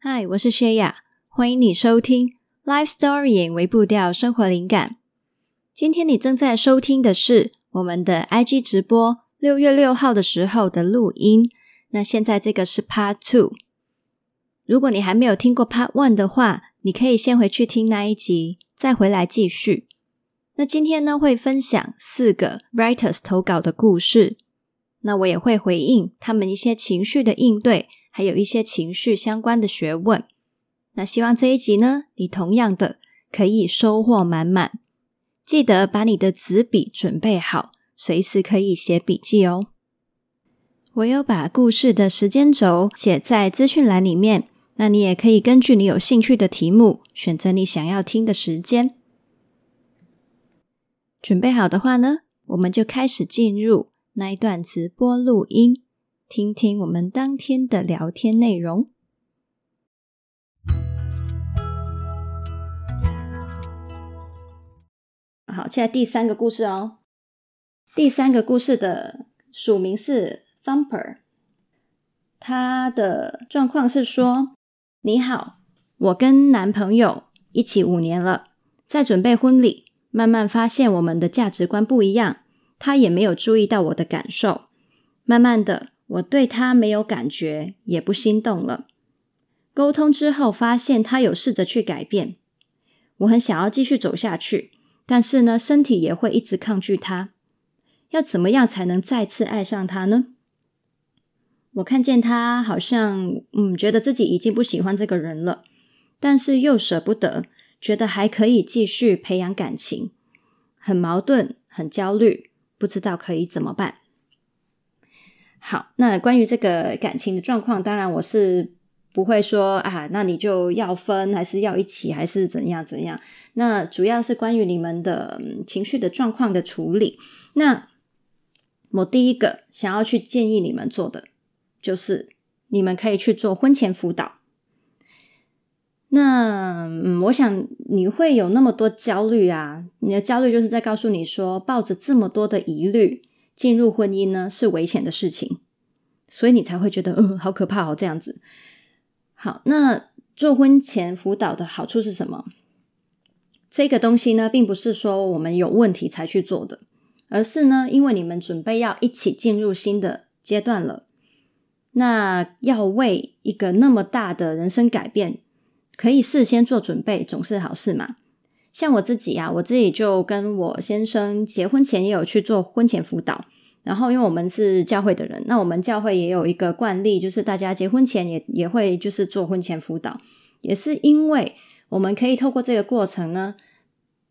嗨，我是谢雅，欢迎你收听《Life Storying 微步调生活灵感》。今天你正在收听的是我们的 IG 直播，六月六号的时候的录音。那现在这个是 Part Two。如果你还没有听过 Part One 的话，你可以先回去听那一集，再回来继续。那今天呢，会分享四个 Writers 投稿的故事。那我也会回应他们一些情绪的应对，还有一些情绪相关的学问。那希望这一集呢，你同样的可以收获满满。记得把你的纸笔准备好，随时可以写笔记哦。我有把故事的时间轴写在资讯栏里面，那你也可以根据你有兴趣的题目，选择你想要听的时间。准备好的话呢，我们就开始进入。那一段直播录音，听听我们当天的聊天内容。好，现在第三个故事哦。第三个故事的署名是 Thumper，他的状况是说：你好，我跟男朋友一起五年了，在准备婚礼，慢慢发现我们的价值观不一样。他也没有注意到我的感受，慢慢的，我对他没有感觉，也不心动了。沟通之后，发现他有试着去改变，我很想要继续走下去，但是呢，身体也会一直抗拒他。要怎么样才能再次爱上他呢？我看见他好像，嗯，觉得自己已经不喜欢这个人了，但是又舍不得，觉得还可以继续培养感情，很矛盾，很焦虑。不知道可以怎么办？好，那关于这个感情的状况，当然我是不会说啊，那你就要分，还是要一起，还是怎样怎样？那主要是关于你们的情绪的状况的处理。那我第一个想要去建议你们做的，就是你们可以去做婚前辅导。那，我想你会有那么多焦虑啊，你的焦虑就是在告诉你说，抱着这么多的疑虑进入婚姻呢，是危险的事情，所以你才会觉得嗯、好可怕哦，这样子。好，那做婚前辅导的好处是什么？这个东西呢，并不是说我们有问题才去做的，而是呢，因为你们准备要一起进入新的阶段了，那要为一个那么大的人生改变。可以事先做准备，总是好事嘛。像我自己啊，我自己就跟我先生结婚前也有去做婚前辅导。然后，因为我们是教会的人，那我们教会也有一个惯例，就是大家结婚前也也会就是做婚前辅导。也是因为我们可以透过这个过程呢，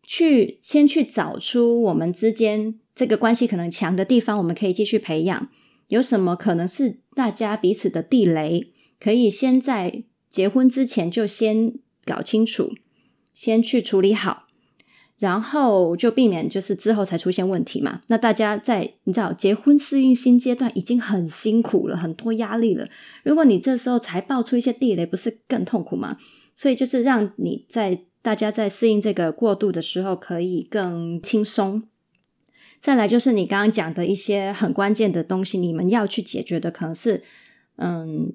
去先去找出我们之间这个关系可能强的地方，我们可以继续培养。有什么可能是大家彼此的地雷，可以先在。结婚之前就先搞清楚，先去处理好，然后就避免就是之后才出现问题嘛。那大家在你知道结婚适应新阶段已经很辛苦了，很多压力了。如果你这时候才爆出一些地雷，不是更痛苦吗？所以就是让你在大家在适应这个过渡的时候可以更轻松。再来就是你刚刚讲的一些很关键的东西，你们要去解决的可能是，嗯，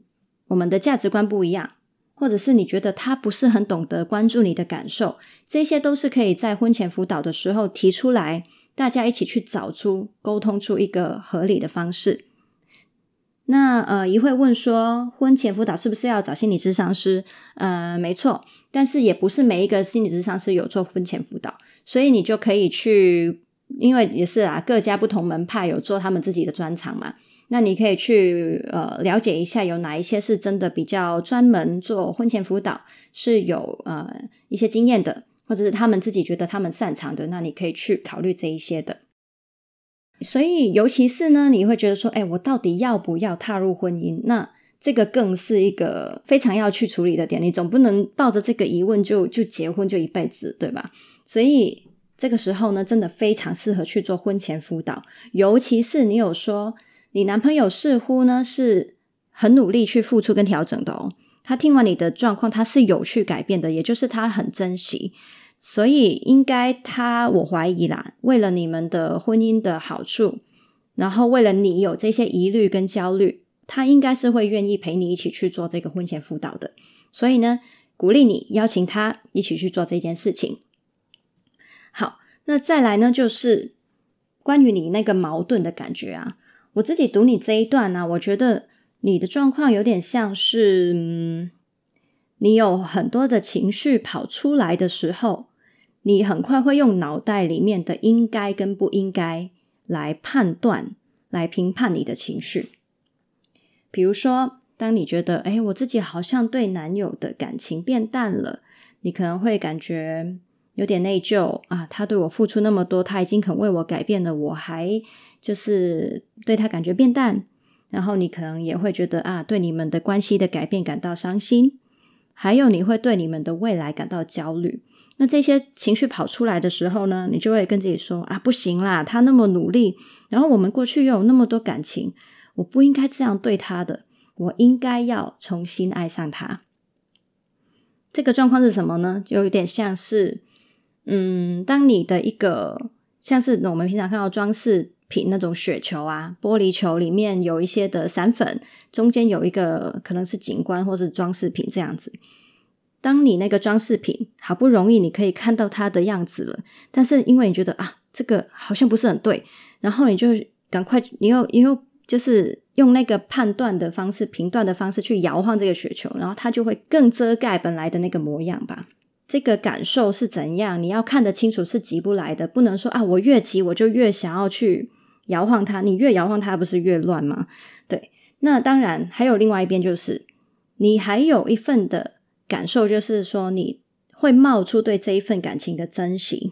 我们的价值观不一样。或者是你觉得他不是很懂得关注你的感受，这些都是可以在婚前辅导的时候提出来，大家一起去找出沟通出一个合理的方式。那呃，一会问说，婚前辅导是不是要找心理咨商师？呃，没错，但是也不是每一个心理咨商师有做婚前辅导，所以你就可以去，因为也是啊，各家不同门派有做他们自己的专长嘛。那你可以去呃了解一下，有哪一些是真的比较专门做婚前辅导，是有呃一些经验的，或者是他们自己觉得他们擅长的，那你可以去考虑这一些的。所以，尤其是呢，你会觉得说，哎，我到底要不要踏入婚姻？那这个更是一个非常要去处理的点。你总不能抱着这个疑问就就结婚就一辈子，对吧？所以这个时候呢，真的非常适合去做婚前辅导，尤其是你有说。你男朋友似乎呢是很努力去付出跟调整的哦，他听完你的状况，他是有去改变的，也就是他很珍惜，所以应该他我怀疑啦，为了你们的婚姻的好处，然后为了你有这些疑虑跟焦虑，他应该是会愿意陪你一起去做这个婚前辅导的。所以呢，鼓励你邀请他一起去做这件事情。好，那再来呢，就是关于你那个矛盾的感觉啊。我自己读你这一段呢、我觉得你的状况有点像是，嗯，你有很多的情绪跑出来的时候，你很快会用脑袋里面的应该跟不应该来判断、来评判你的情绪。比如说，当你觉得，哎，我自己好像对男友的感情变淡了，你可能会感觉有点内疚啊，他对我付出那么多，他已经肯为我改变了，我还。就是对他感觉变淡，然后你可能也会觉得啊，对你们的关系的改变感到伤心，还有你会对你们的未来感到焦虑。那这些情绪跑出来的时候呢，你就会跟自己说啊，不行啦，他那么努力，然后我们过去又有那么多感情，我不应该这样对他的，我应该要重新爱上他。这个状况是什么呢？就有点像是，嗯，当你的一个像是我们平常看到装饰。品那种雪球啊，玻璃球里面有一些的散粉，中间有一个可能是景观或是装饰品这样子。当你那个装饰品好不容易你可以看到它的样子了，但是因为你觉得啊，这个好像不是很对，然后你就赶快，你又你又就是用那个判断的方式、评断的方式去摇晃这个雪球，然后它就会更遮盖本来的那个模样吧。这个感受是怎样？你要看得清楚，是急不来的，不能说啊，我越急我就越想要去。摇晃它，你越摇晃它，不是越乱吗？对，那当然还有另外一边，就是你还有一份的感受，就是说你会冒出对这一份感情的珍惜，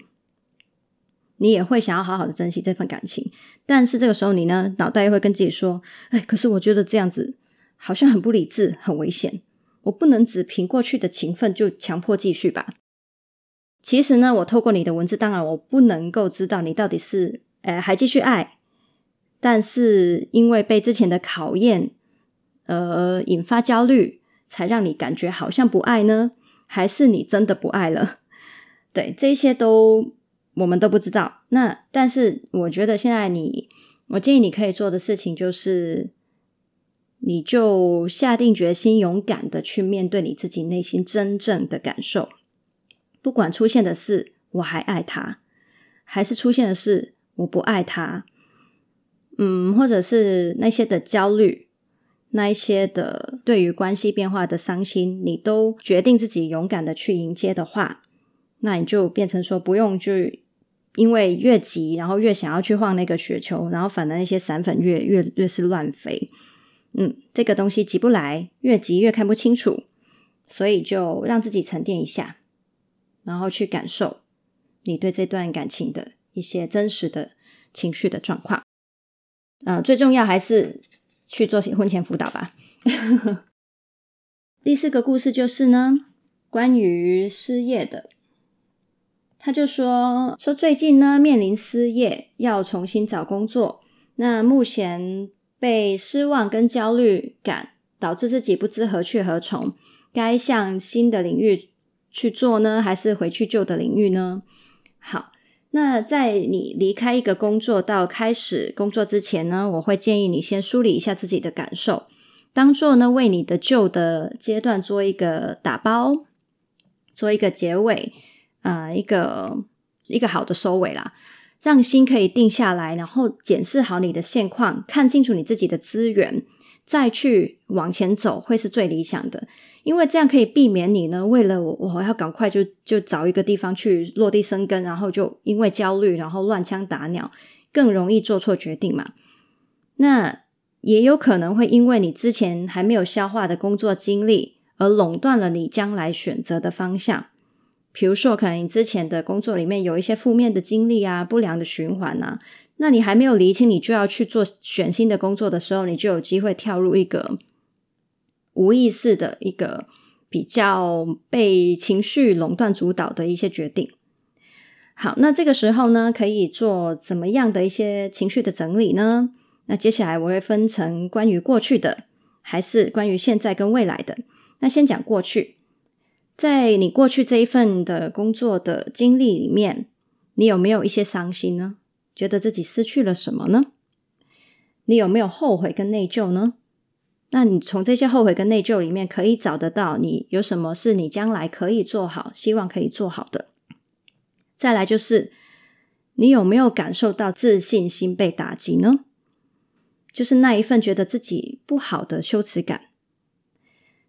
你也会想要好好的珍惜这份感情。但是这个时候，你呢，脑袋又会跟自己说：“哎，可是我觉得这样子好像很不理智，很危险，我不能只凭过去的情分就强迫继续吧。”其实呢，我透过你的文字，当然我不能够知道你到底是呃还继续爱。但是因为被之前的考验，呃，引发焦虑，才让你感觉好像不爱呢？还是你真的不爱了？对，这些都我们都不知道。那但是我觉得现在你，我建议你可以做的事情就是，你就下定决心，勇敢的去面对你自己内心真正的感受。不管出现的是我还爱他，还是出现的是我不爱他。嗯，或者是那些的焦虑，那一些的对于关系变化的伤心，你都决定自己勇敢的去迎接的话，那你就变成说不用就因为越急，然后越想要去晃那个雪球，然后反而那些散粉越越越是乱飞。嗯，这个东西急不来，越急越看不清楚，所以就让自己沉淀一下，然后去感受你对这段感情的一些真实的情绪的状况。嗯、呃，最重要还是去做婚前辅导吧。第四个故事就是呢，关于失业的。他就说说最近呢面临失业，要重新找工作。那目前被失望跟焦虑感导致自己不知何去何从，该向新的领域去做呢，还是回去旧的领域呢？好。那在你离开一个工作到开始工作之前呢，我会建议你先梳理一下自己的感受，当做呢为你的旧的阶段做一个打包，做一个结尾，啊、呃，一个一个好的收尾啦，让心可以定下来，然后检视好你的现况，看清楚你自己的资源。再去往前走会是最理想的，因为这样可以避免你呢，为了我我要赶快就就找一个地方去落地生根，然后就因为焦虑然后乱枪打鸟，更容易做错决定嘛。那也有可能会因为你之前还没有消化的工作经历，而垄断了你将来选择的方向。比如说，可能你之前的工作里面有一些负面的经历啊，不良的循环啊。那你还没有厘清，你就要去做选新的工作的时候，你就有机会跳入一个无意识的一个比较被情绪垄断主导的一些决定。好，那这个时候呢，可以做怎么样的一些情绪的整理呢？那接下来我会分成关于过去的，还是关于现在跟未来的。那先讲过去，在你过去这一份的工作的经历里面，你有没有一些伤心呢？觉得自己失去了什么呢？你有没有后悔跟内疚呢？那你从这些后悔跟内疚里面，可以找得到你有什么是你将来可以做好，希望可以做好的。再来就是，你有没有感受到自信心被打击呢？就是那一份觉得自己不好的羞耻感。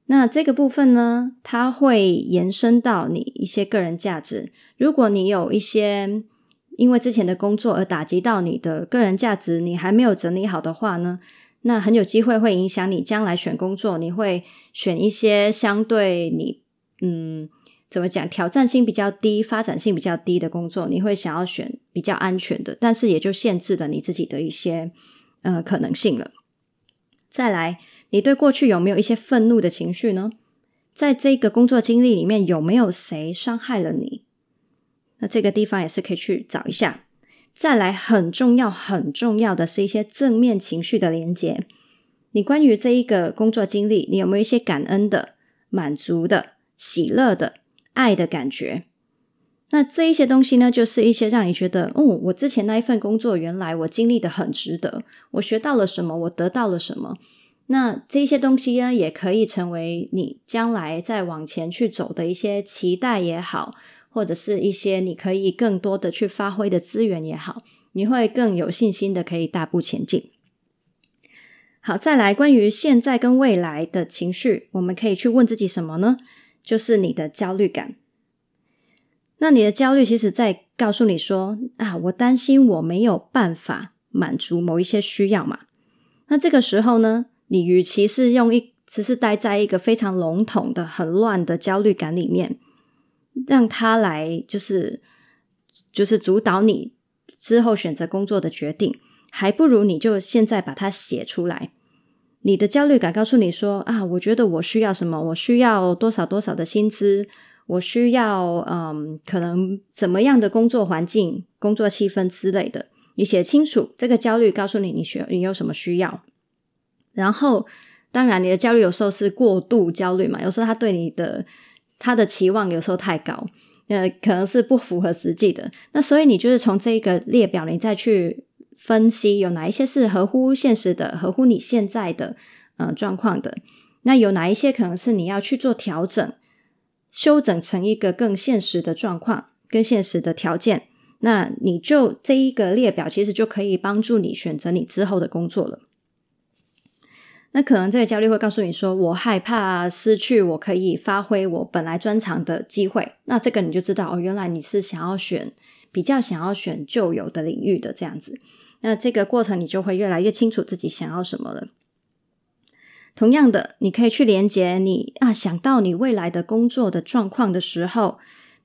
那这个部分呢，它会延伸到你一些个人价值。如果你有一些因为之前的工作而打击到你的个人价值，你还没有整理好的话呢，那很有机会会影响你将来选工作。你会选一些相对你嗯，怎么讲，挑战性比较低、发展性比较低的工作，你会想要选比较安全的，但是也就限制了你自己的一些。呃，可能性了。再来，你对过去有没有一些愤怒的情绪呢？在这个工作经历里面，有没有谁伤害了你？那这个地方也是可以去找一下。再来，很重要、很重要的是一些正面情绪的连接。你关于这一个工作经历，你有没有一些感恩的、满足的、喜乐的、爱的感觉？那这一些东西呢，就是一些让你觉得，哦，我之前那一份工作，原来我经历的很值得，我学到了什么，我得到了什么。那这些东西呢，也可以成为你将来再往前去走的一些期待也好，或者是一些你可以更多的去发挥的资源也好，你会更有信心的可以大步前进。好，再来关于现在跟未来的情绪，我们可以去问自己什么呢？就是你的焦虑感。那你的焦虑，其实在告诉你说啊，我担心我没有办法满足某一些需要嘛。那这个时候呢，你与其是用一，只是待在一个非常笼统的、很乱的焦虑感里面，让他来就是就是主导你之后选择工作的决定，还不如你就现在把它写出来。你的焦虑感告诉你说啊，我觉得我需要什么，我需要多少多少的薪资。我需要嗯，可能怎么样的工作环境、工作气氛之类的，你写清楚这个焦虑，告诉你你需你有什么需要。然后，当然你的焦虑有时候是过度焦虑嘛，有时候他对你的他的期望有时候太高，呃，可能是不符合实际的。那所以你就是从这个列表，你再去分析有哪一些是合乎现实的、合乎你现在的呃状况的，那有哪一些可能是你要去做调整。修整成一个更现实的状况，更现实的条件，那你就这一个列表其实就可以帮助你选择你之后的工作了。那可能这个焦虑会告诉你说：“我害怕失去我可以发挥我本来专长的机会。”那这个你就知道哦，原来你是想要选比较想要选旧有的领域的这样子。那这个过程你就会越来越清楚自己想要什么了。同样的，你可以去连接你啊，想到你未来的工作的状况的时候，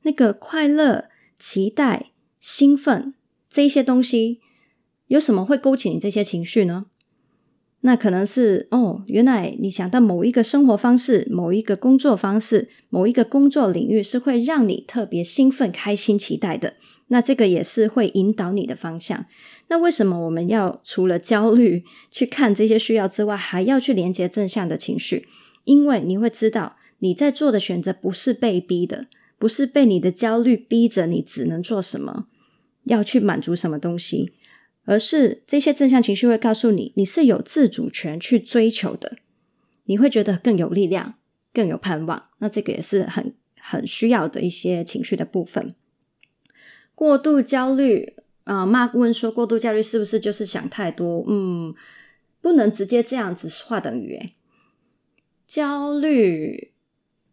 那个快乐、期待、兴奋这一些东西，有什么会勾起你这些情绪呢？那可能是哦，原来你想到某一个生活方式、某一个工作方式、某一个工作领域是会让你特别兴奋、开心、期待的。那这个也是会引导你的方向。那为什么我们要除了焦虑去看这些需要之外，还要去连接正向的情绪？因为你会知道你在做的选择不是被逼的，不是被你的焦虑逼着你只能做什么，要去满足什么东西，而是这些正向情绪会告诉你，你是有自主权去追求的。你会觉得更有力量，更有盼望。那这个也是很很需要的一些情绪的部分。过度焦虑啊，妈问说，过度焦虑是不是就是想太多？嗯，不能直接这样子画等于。焦虑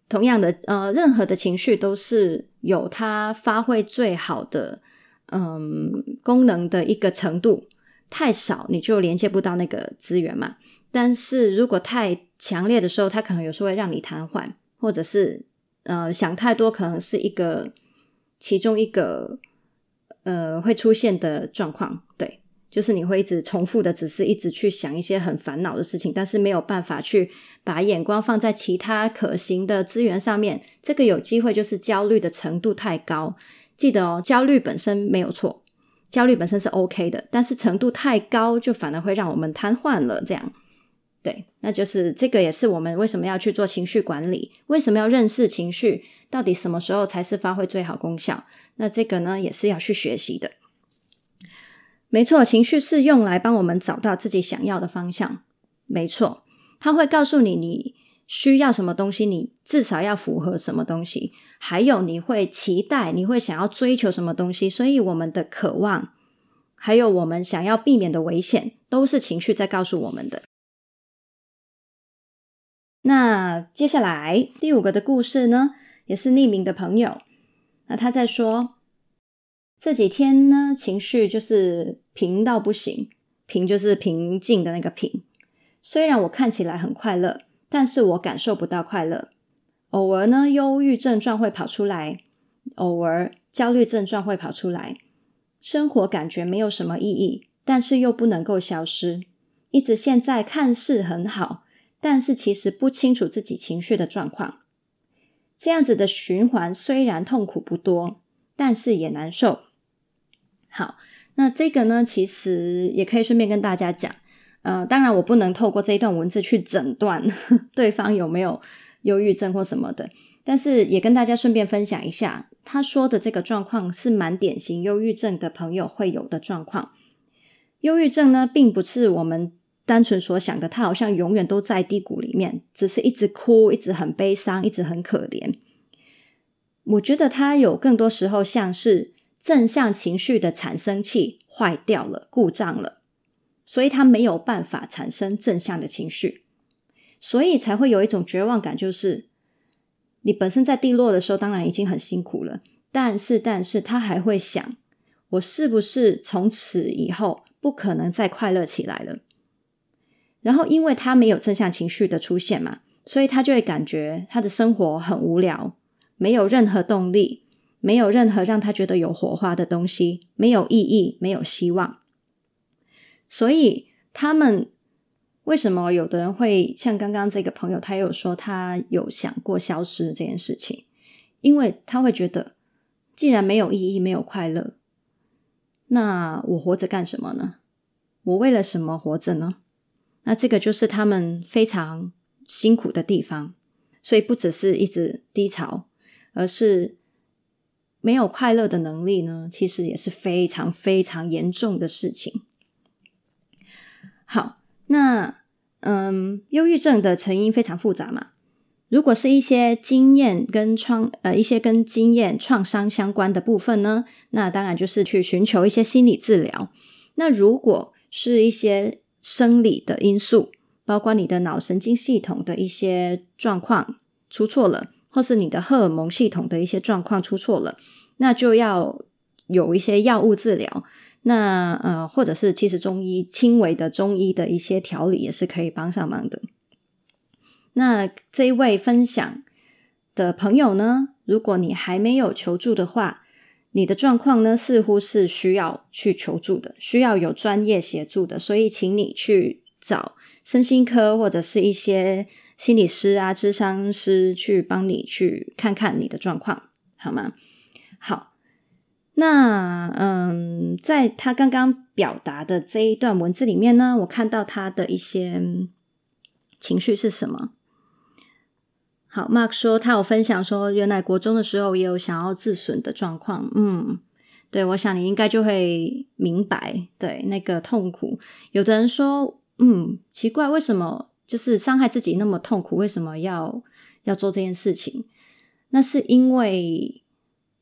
同样的，呃，任何的情绪都是有它发挥最好的嗯功能的一个程度。太少你就连接不到那个资源嘛。但是如果太强烈的时候，它可能有时候会让你瘫痪，或者是呃想太多，可能是一个其中一个。呃，会出现的状况，对，就是你会一直重复的，只是一直去想一些很烦恼的事情，但是没有办法去把眼光放在其他可行的资源上面。这个有机会就是焦虑的程度太高。记得哦，焦虑本身没有错，焦虑本身是 OK 的，但是程度太高，就反而会让我们瘫痪了。这样，对，那就是这个也是我们为什么要去做情绪管理，为什么要认识情绪。到底什么时候才是发挥最好功效？那这个呢，也是要去学习的。没错，情绪是用来帮我们找到自己想要的方向。没错，他会告诉你你需要什么东西，你至少要符合什么东西，还有你会期待，你会想要追求什么东西。所以我们的渴望，还有我们想要避免的危险，都是情绪在告诉我们的。那接下来第五个的故事呢，也是匿名的朋友，那他在说。这几天呢，情绪就是平到不行，平就是平静的那个平。虽然我看起来很快乐，但是我感受不到快乐。偶尔呢，忧郁症状会跑出来，偶尔焦虑症状会跑出来。生活感觉没有什么意义，但是又不能够消失。一直现在看似很好，但是其实不清楚自己情绪的状况。这样子的循环虽然痛苦不多，但是也难受。好，那这个呢，其实也可以顺便跟大家讲，呃，当然我不能透过这一段文字去诊断 对方有没有忧郁症或什么的，但是也跟大家顺便分享一下，他说的这个状况是蛮典型忧郁症的朋友会有的状况。忧郁症呢，并不是我们单纯所想的，他好像永远都在低谷里面，只是一直哭，一直很悲伤，一直很可怜。我觉得他有更多时候像是。正向情绪的产生器坏掉了，故障了，所以他没有办法产生正向的情绪，所以才会有一种绝望感，就是你本身在低落的时候，当然已经很辛苦了，但是，但是他还会想，我是不是从此以后不可能再快乐起来了？然后，因为他没有正向情绪的出现嘛，所以他就会感觉他的生活很无聊，没有任何动力。没有任何让他觉得有火花的东西，没有意义，没有希望。所以他们为什么有的人会像刚刚这个朋友，他有说他有想过消失这件事情，因为他会觉得，既然没有意义，没有快乐，那我活着干什么呢？我为了什么活着呢？那这个就是他们非常辛苦的地方。所以不只是一直低潮，而是。没有快乐的能力呢，其实也是非常非常严重的事情。好，那嗯，忧郁症的成因非常复杂嘛。如果是一些经验跟创呃一些跟经验创伤相关的部分呢，那当然就是去寻求一些心理治疗。那如果是一些生理的因素，包括你的脑神经系统的一些状况出错了。或是你的荷尔蒙系统的一些状况出错了，那就要有一些药物治疗。那呃，或者是其实中医轻微的中医的一些调理也是可以帮上忙的。那这一位分享的朋友呢，如果你还没有求助的话，你的状况呢似乎是需要去求助的，需要有专业协助的，所以请你去找身心科或者是一些。心理师啊，智商师去帮你去看看你的状况，好吗？那嗯，在他刚刚表达的这一段文字里面呢，我看到他的一些情绪是什么？好，Mark 说他有分享说，原来国中的时候也有想要自损的状况。嗯，对，我想你应该就会明白，对，那个痛苦。有的人说，嗯，奇怪，为什么？就是伤害自己那么痛苦，为什么要要做这件事情？那是因为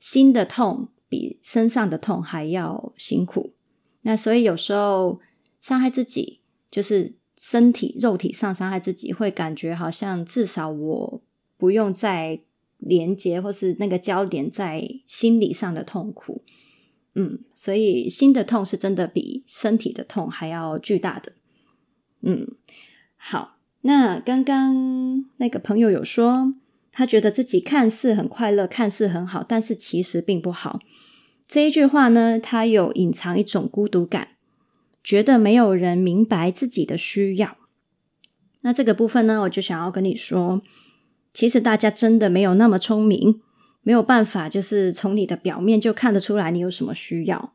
心的痛比身上的痛还要辛苦。那所以有时候伤害自己，就是身体肉体上伤害自己，会感觉好像至少我不用再连接，或是那个焦点在心理上的痛苦。嗯，所以心的痛是真的比身体的痛还要巨大的。嗯。好，那刚刚那个朋友有说，他觉得自己看似很快乐，看似很好，但是其实并不好。这一句话呢，它有隐藏一种孤独感，觉得没有人明白自己的需要。那这个部分呢，我就想要跟你说，其实大家真的没有那么聪明，没有办法，就是从你的表面就看得出来你有什么需要。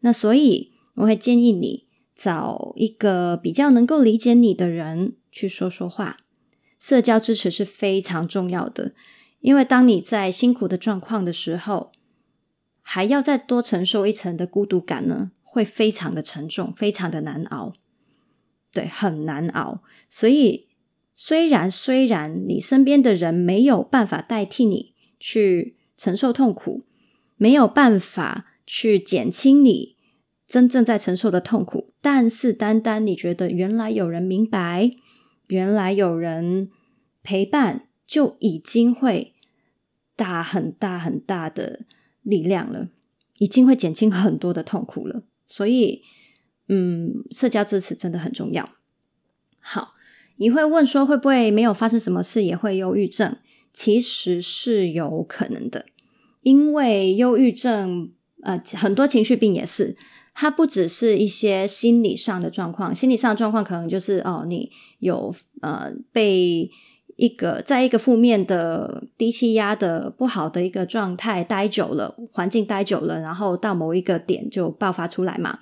那所以我会建议你。找一个比较能够理解你的人去说说话，社交支持是非常重要的。因为当你在辛苦的状况的时候，还要再多承受一层的孤独感呢，会非常的沉重，非常的难熬。对，很难熬。所以虽然虽然你身边的人没有办法代替你去承受痛苦，没有办法去减轻你真正在承受的痛苦，但是单单你觉得原来有人明白，原来有人陪伴，就已经会大很大很大的力量了，已经会减轻很多的痛苦了。所以，嗯，社交支持真的很重要。好。你会问说，会不会没有发生什么事也会忧郁症？其实是有可能的，因为忧郁症，呃，很多情绪病也是，它不只是一些心理上的状况，心理上的状况可能就是哦，你有呃被一个在一个负面的低气压的不好的一个状态待久了，环境待久了，然后到某一个点就爆发出来嘛。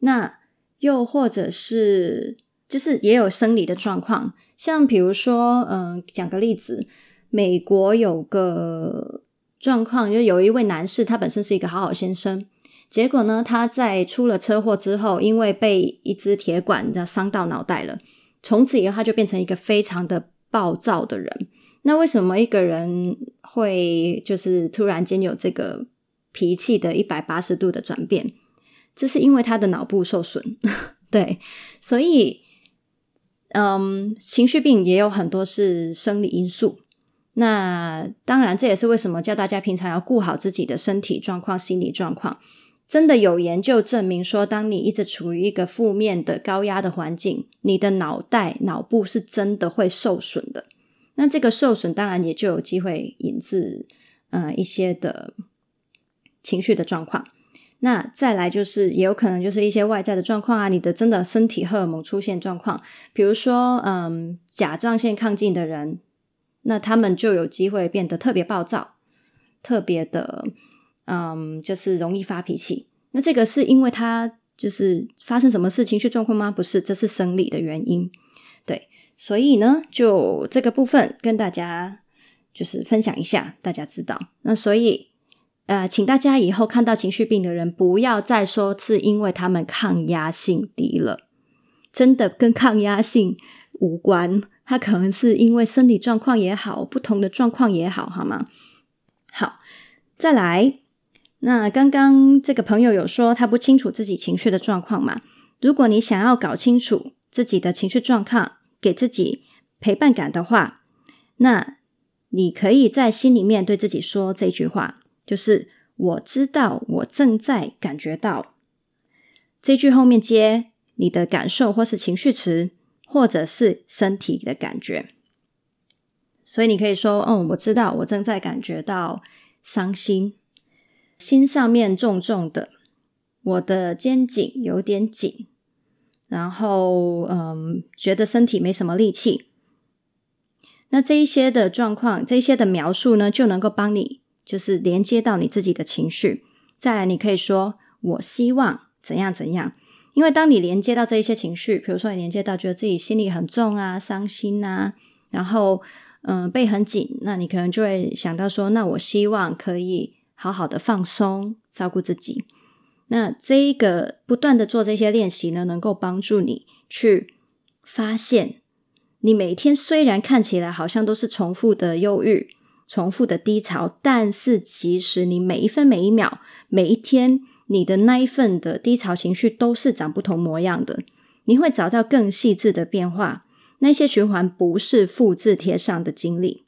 那又或者是。就是也有生理的状况，像比如说，嗯，讲个例子，美国有个状况，就有一位男士，他本身是一个好好先生，结果呢，他在出了车祸之后，因为被一支铁管这伤到脑袋了，从此以后他就变成一个非常的暴躁的人。那为什么一个人会就是突然间有这个脾气的一百八十度的转变？这是因为他的脑部受损，对，所以。嗯，情绪病也有很多是生理因素。那当然，这也是为什么叫大家平常要顾好自己的身体状况、心理状况。真的有研究证明说，当你一直处于一个负面的高压的环境，你的脑袋、脑部是真的会受损的。那这个受损，当然也就有机会引致呃一些的情绪的状况。那再来就是，也有可能就是一些外在的状况啊，你的真的身体荷尔蒙出现状况，比如说，嗯，甲状腺亢进的人，那他们就有机会变得特别暴躁，特别的，嗯，就是容易发脾气。那这个是因为他就是发生什么事情绪状况吗？不是，这是生理的原因。对，所以呢，就这个部分跟大家就是分享一下，大家知道。那所以。呃，请大家以后看到情绪病的人，不要再说是因为他们抗压性低了，真的跟抗压性无关，他可能是因为生理状况也好，不同的状况也好，好吗？好，再来，那刚刚这个朋友有说他不清楚自己情绪的状况嘛？如果你想要搞清楚自己的情绪状况，给自己陪伴感的话，那你可以在心里面对自己说这句话。就是我知道，我正在感觉到。这句后面接你的感受，或是情绪词，或者是身体的感觉。所以你可以说：“嗯，我知道，我正在感觉到伤心，心上面重重的，我的肩颈有点紧，然后嗯，觉得身体没什么力气。”那这一些的状况，这些的描述呢，就能够帮你。就是连接到你自己的情绪，再来你可以说我希望怎样怎样，因为当你连接到这一些情绪，比如说你连接到觉得自己心里很重啊、伤心啊，然后嗯、背很紧，那你可能就会想到说，那我希望可以好好的放松，照顾自己。那这一个不断的做这些练习呢，能够帮助你去发现，你每天虽然看起来好像都是重复的忧郁。重复的低潮，但是其实你每一分每一秒、每一天，你的那一份的低潮情绪都是长不同模样的。你会找到更细致的变化，那些循环不是复制贴上的经历。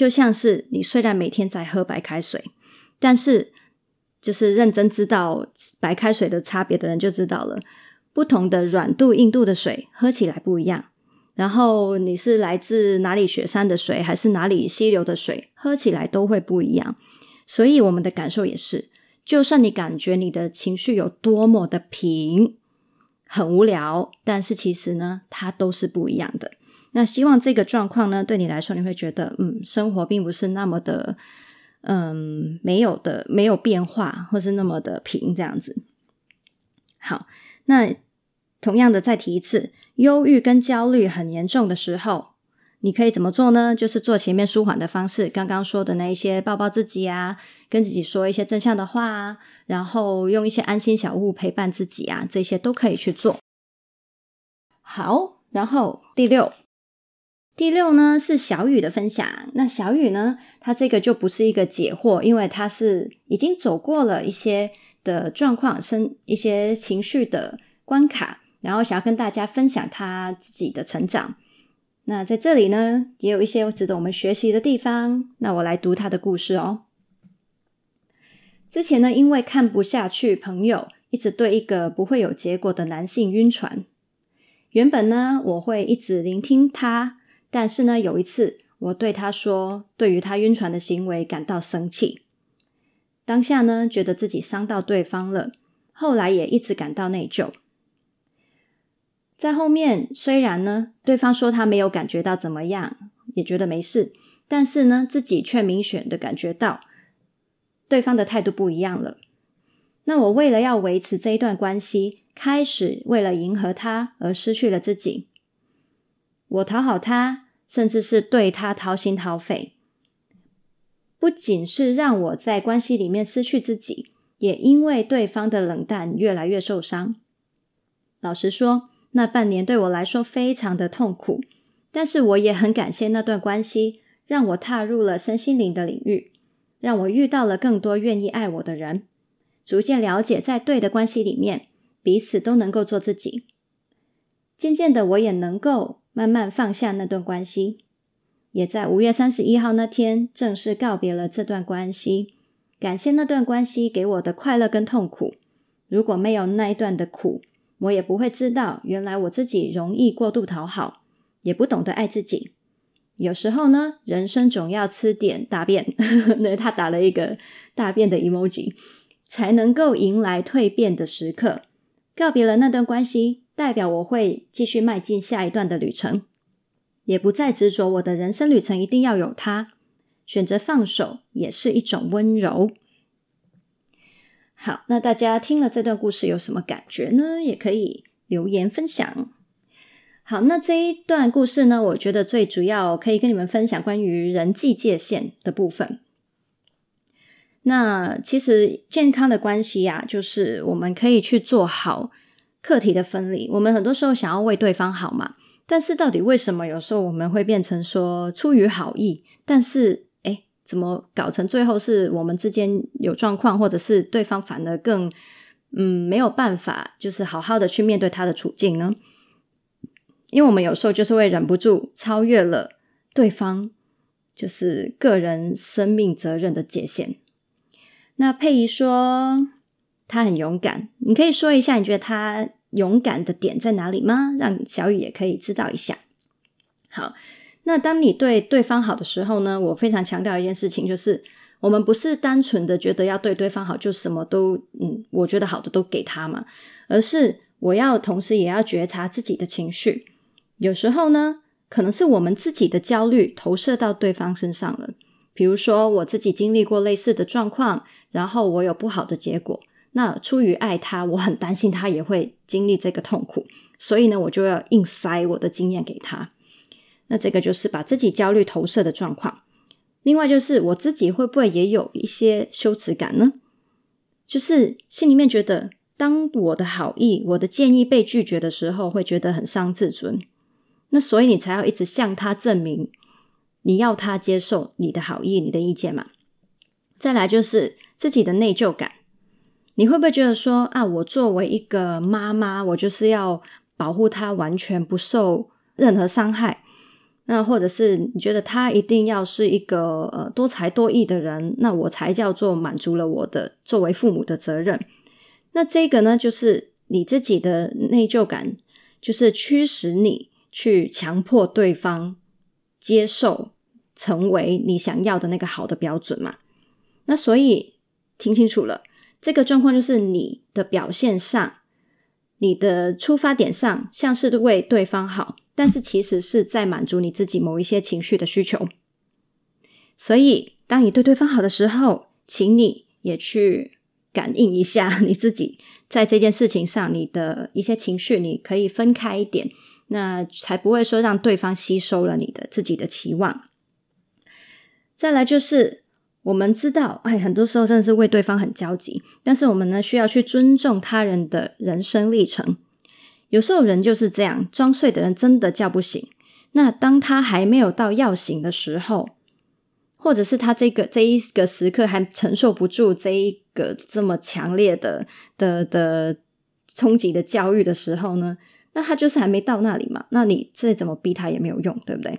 就像是你虽然每天在喝白开水，但是就是认真知道白开水的差别的人就知道了，不同的软度、硬度的水喝起来不一样。然后你是来自哪里雪山的水，还是哪里溪流的水，喝起来都会不一样。所以我们的感受也是，就算你感觉你的情绪有多么的平，很无聊，但是其实呢，它都是不一样的。那希望这个状况呢，对你来说，你会觉得，嗯，生活并不是那么的，嗯，没有的，没有变化，或是那么的平这样子。好，那同样的再提一次。忧郁跟焦虑很严重的时候，你可以怎么做呢？就是做前面舒缓的方式，刚刚说的那一些，抱抱自己啊，跟自己说一些正向的话啊，然后用一些安心小物陪伴自己啊，这些都可以去做。好，然后第六，第六呢是小雨的分享。那小雨呢，他这个就不是一个解惑，因为他是已经走过了一些的状况，生一些情绪的关卡，然后想要跟大家分享他自己的成长。那在这里呢，也有一些值得我们学习的地方。那我来读他的故事哦。之前呢，因为看不下去朋友一直对一个不会有结果的男性晕船，原本呢，我会一直聆听他，但是呢，有一次我对他说，对于他晕船的行为感到生气。当下呢，觉得自己伤到对方了，后来也一直感到内疚。在后面，虽然呢，对方说他没有感觉到怎么样，也觉得没事，但是呢，自己却明显的感觉到。对方的态度不一样了，那我为了要维持这一段关系，开始为了迎合他而失去了自己。我讨好他，甚至是对他掏心掏肺，不仅是让我在关系里面失去自己，也因为对方的冷淡越来越受伤。老实说，那半年对我来说非常的痛苦，但是我也很感谢那段关系，让我踏入了身心灵的领域。让我遇到了更多愿意爱我的人，逐渐了解，在对的关系里面，彼此都能够做自己。渐渐的，我也能够慢慢放下那段关系，也在五月三十一号那天正式告别了这段关系。感谢那段关系给我的快乐跟痛苦。如果没有那一段的苦，我也不会知道，原来我自己容易过度讨好，也不懂得爱自己。有时候呢，人生总要吃点大便，那他打了一个大便的 emoji，才能够迎来蜕变的时刻。告别了那段关系，代表我会继续迈进下一段的旅程，也不再执着我的人生旅程一定要有他。选择放手也是一种温柔。好，那大家听了这段故事有什么感觉呢？也可以留言分享。好，那这一段故事呢，我觉得最主要可以跟你们分享关于人际界限的部分。那其实健康的关系呀，就是我们可以去做好课题的分离。我们很多时候想要为对方好嘛，但是到底为什么有时候我们会变成说出于好意，但是诶，怎么搞成最后是我们之间有状况，或者是对方反而更嗯没有办法，就是好好的去面对他的处境呢？因为我们有时候就是会忍不住超越了对方，就是个人生命责任的界限。那佩仪说他很勇敢，你可以说一下你觉得他勇敢的点在哪里吗？让小雨也可以知道一下。好，那当你对对方好的时候呢，我非常强调一件事情，就是我们不是单纯的觉得要对对方好，就什么都嗯，我觉得好的都给他嘛，而是我要同时也要觉察自己的情绪。有时候呢，可能是我们自己的焦虑投射到对方身上了。比如说，我自己经历过类似的状况，然后我有不好的结果。那出于爱他，我很担心他也会经历这个痛苦，所以呢，我就要硬塞我的经验给他。那这个就是把自己焦虑投射的状况。另外就是我自己会不会也有一些羞耻感呢？就是心里面觉得，当我的好意、我的建议被拒绝的时候，会觉得很伤自尊。那所以你才要一直向他证明，你要他接受你的好意、你的意见嘛。再来就是自己的内疚感，你会不会觉得说啊，我作为一个妈妈，我就是要保护他完全不受任何伤害？那或者是你觉得他一定要是一个呃多才多艺的人，那我才叫做满足了我的作为父母的责任？那这个呢，就是你自己的内疚感，就是驱使你。去强迫对方接受，成为你想要的那个好的标准嘛？那所以听清楚了，这个状况就是你的表现上，你的出发点上像是为对方好，但是其实是在满足你自己某一些情绪的需求。所以，当你对对方好的时候，请你也去感应一下你自己在这件事情上你的一些情绪，你可以分开一点。那才不会说让对方吸收了你的自己的期望。再来就是，我们知道，哎，很多时候真的是为对方很焦急，但是我们呢，需要去尊重他人的人生历程。有时候人就是这样，装睡的人真的叫不醒。那当他还没有到要醒的时候，或者是他这个这一个时刻还承受不住这一个这么强烈的的的冲击的教育的时候呢，那他就是还没到那里嘛。那你再怎么逼他也没有用，对不对？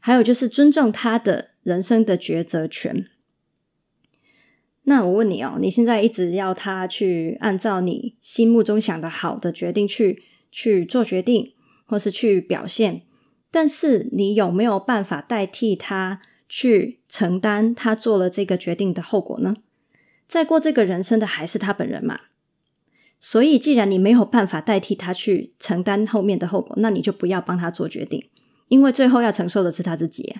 还有就是尊重他的人生的抉择权。那我问你哦，你现在一直要他去按照你心目中想的好的决定去去做决定，或是去表现，但是你有没有办法代替他去承担他做了这个决定的后果呢？在过这个人生的还是他本人嘛。所以，既然你没有办法代替他去承担后面的后果，那你就不要帮他做决定，因为最后要承受的是他自己。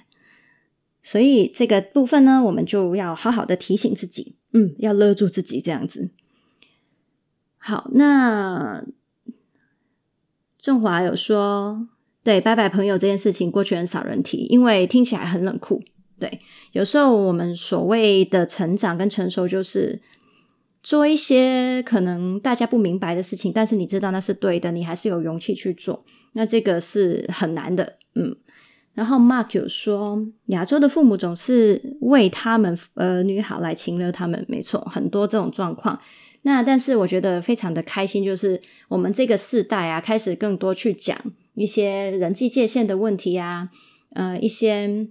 所以这个部分呢，我们就要好好的提醒自己，嗯，要勒住自己这样子。好，那仲华有说，对，拜拜朋友这件事情过去很少人提，因为听起来很冷酷。对，有时候我们所谓的成长跟成熟，就是做一些可能大家不明白的事情，但是你知道那是对的，你还是有勇气去做。那这个是很难的，嗯。然后 Mark 有说，亚洲的父母总是为他们儿女好来情勒他们，没错，很多这种状况。那但是我觉得非常的开心，就是我们这个世代啊，开始更多去讲一些人际界限的问题啊，呃，一些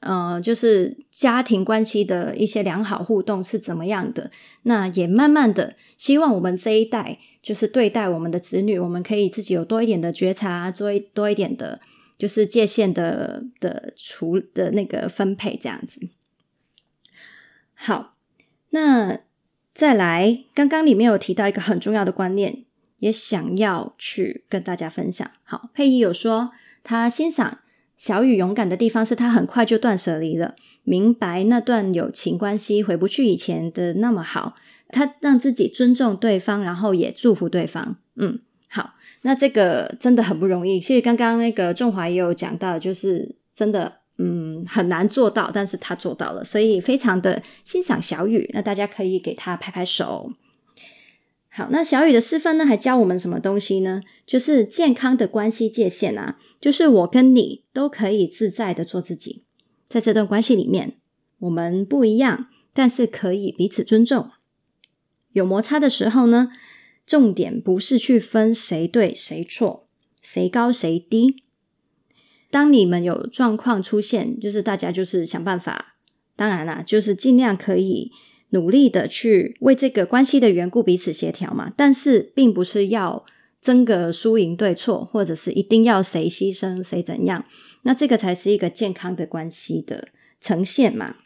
呃，就是家庭关系的一些良好互动是怎么样的。那也慢慢的希望我们这一代，就是对待我们的子女，我们可以自己有多一点的觉察，做一多一点的。就是界限的的处的那个分配这样子。好，那再来，刚刚里面有提到一个很重要的观念，也想要去跟大家分享。好，佩仪有说，他欣赏小雨勇敢的地方是他很快就断舍离了，明白那段友情关系回不去以前的那么好，他让自己尊重对方，然后也祝福对方。嗯。好，那这个真的很不容易。其实刚刚那个仲华也有讲到，就是真的，嗯，很难做到，但是他做到了，所以非常的欣赏小雨。那大家可以给他拍拍手。好，那小雨的示范呢，还教我们什么东西呢？就是健康的关系界限啊，就是我跟你都可以自在的做自己，在这段关系里面，我们不一样，但是可以彼此尊重。有摩擦的时候呢，重点不是去分谁对谁错，谁高谁低。当你们有状况出现，就是大家就是想办法，当然啦，就是尽量可以努力的去为这个关系的缘故彼此协调嘛。但是并不是要争个输赢对错，或者是一定要谁牺牲谁怎样，那这个才是一个健康的关系的呈现嘛。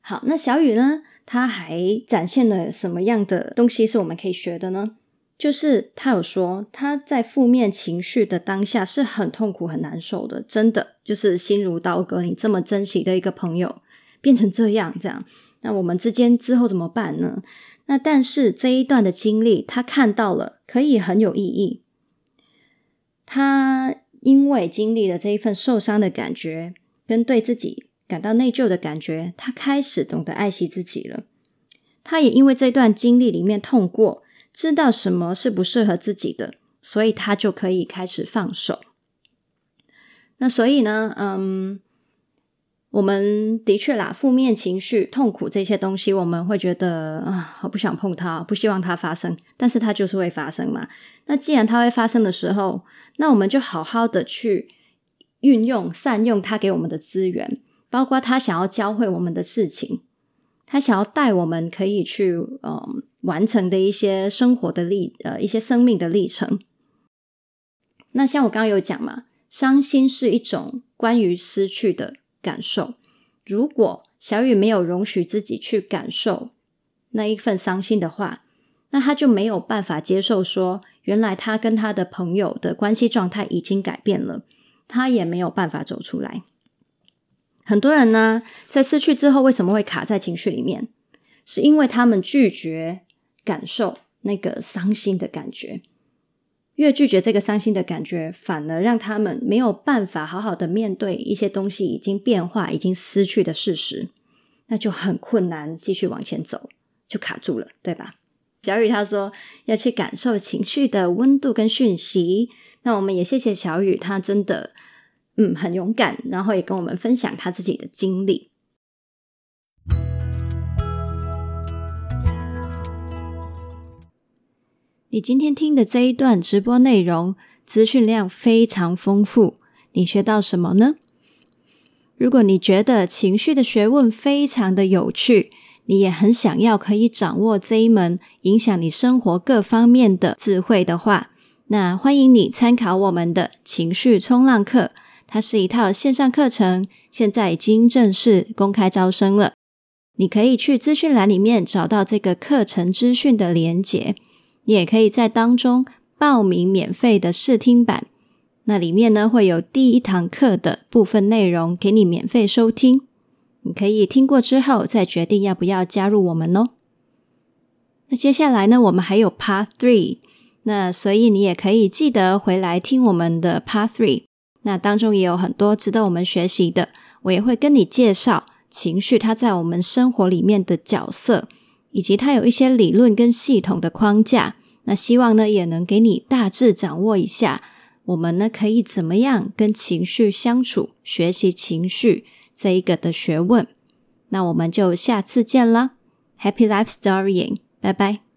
好，那小雨呢？他还展现了什么样的东西是我们可以学的呢？就是他有说他在负面情绪的当下是很痛苦、很难受的，真的就是心如刀割。你这么珍惜的一个朋友变成这样，这样，那我们之间之后怎么办呢？那但是这一段的经历，他看到了可以很有意义。他因为经历了这一份受伤的感觉，跟对自己。感到内疚的感觉，他开始懂得爱惜自己了。他也因为这段经历里面痛过，知道什么是不适合自己的，所以他就可以开始放手。那所以呢，嗯，我们的确啦，负面情绪、痛苦这些东西，我们会觉得啊，我不想碰它，不希望它发生，但是它就是会发生嘛。那既然它会发生的时候，那我们就好好的去运用、善用它给我们的资源。包括他想要教会我们的事情，他想要带我们可以去嗯完成的一些生活的历呃一些生命的历程。那像我刚刚有讲嘛，伤心是一种关于失去的感受。如果小雨没有容许自己去感受那一份伤心的话，那他就没有办法接受说，原来他跟他的朋友的关系状态已经改变了，他也没有办法走出来。很多人呢，在失去之后，为什么会卡在情绪里面？是因为他们拒绝感受那个伤心的感觉，越拒绝这个伤心的感觉，反而让他们没有办法好好的面对一些东西已经变化、已经失去的事实，那就很困难继续往前走，就卡住了，对吧？小雨他说要去感受情绪的温度跟讯息，那我们也谢谢小雨，他真的。嗯，很勇敢，然后也跟我们分享他自己的经历。你今天听的这一段直播内容，资讯量非常丰富，你学到什么呢？如果你觉得情绪的学问非常的有趣，你也很想要可以掌握这一门影响你生活各方面的智慧的话，那欢迎你参考我们的情绪冲浪课。它是一套线上课程，现在已经正式公开招生了。你可以去资讯栏里面找到这个课程资讯的连结，你也可以在当中报名免费的试听版。那里面呢，会有第一堂课的部分内容给你免费收听，你可以听过之后再决定要不要加入我们哦。那接下来呢，我们还有 Part Three，那所以你也可以记得回来听我们的 Part Three。那当中也有很多值得我们学习的，我也会跟你介绍情绪它在我们生活里面的角色，以及它有一些理论跟系统的框架。那希望呢也能给你大致掌握一下，我们呢可以怎么样跟情绪相处，学习情绪这一个的学问。那我们就下次见啦，Happy Life Storying，拜拜。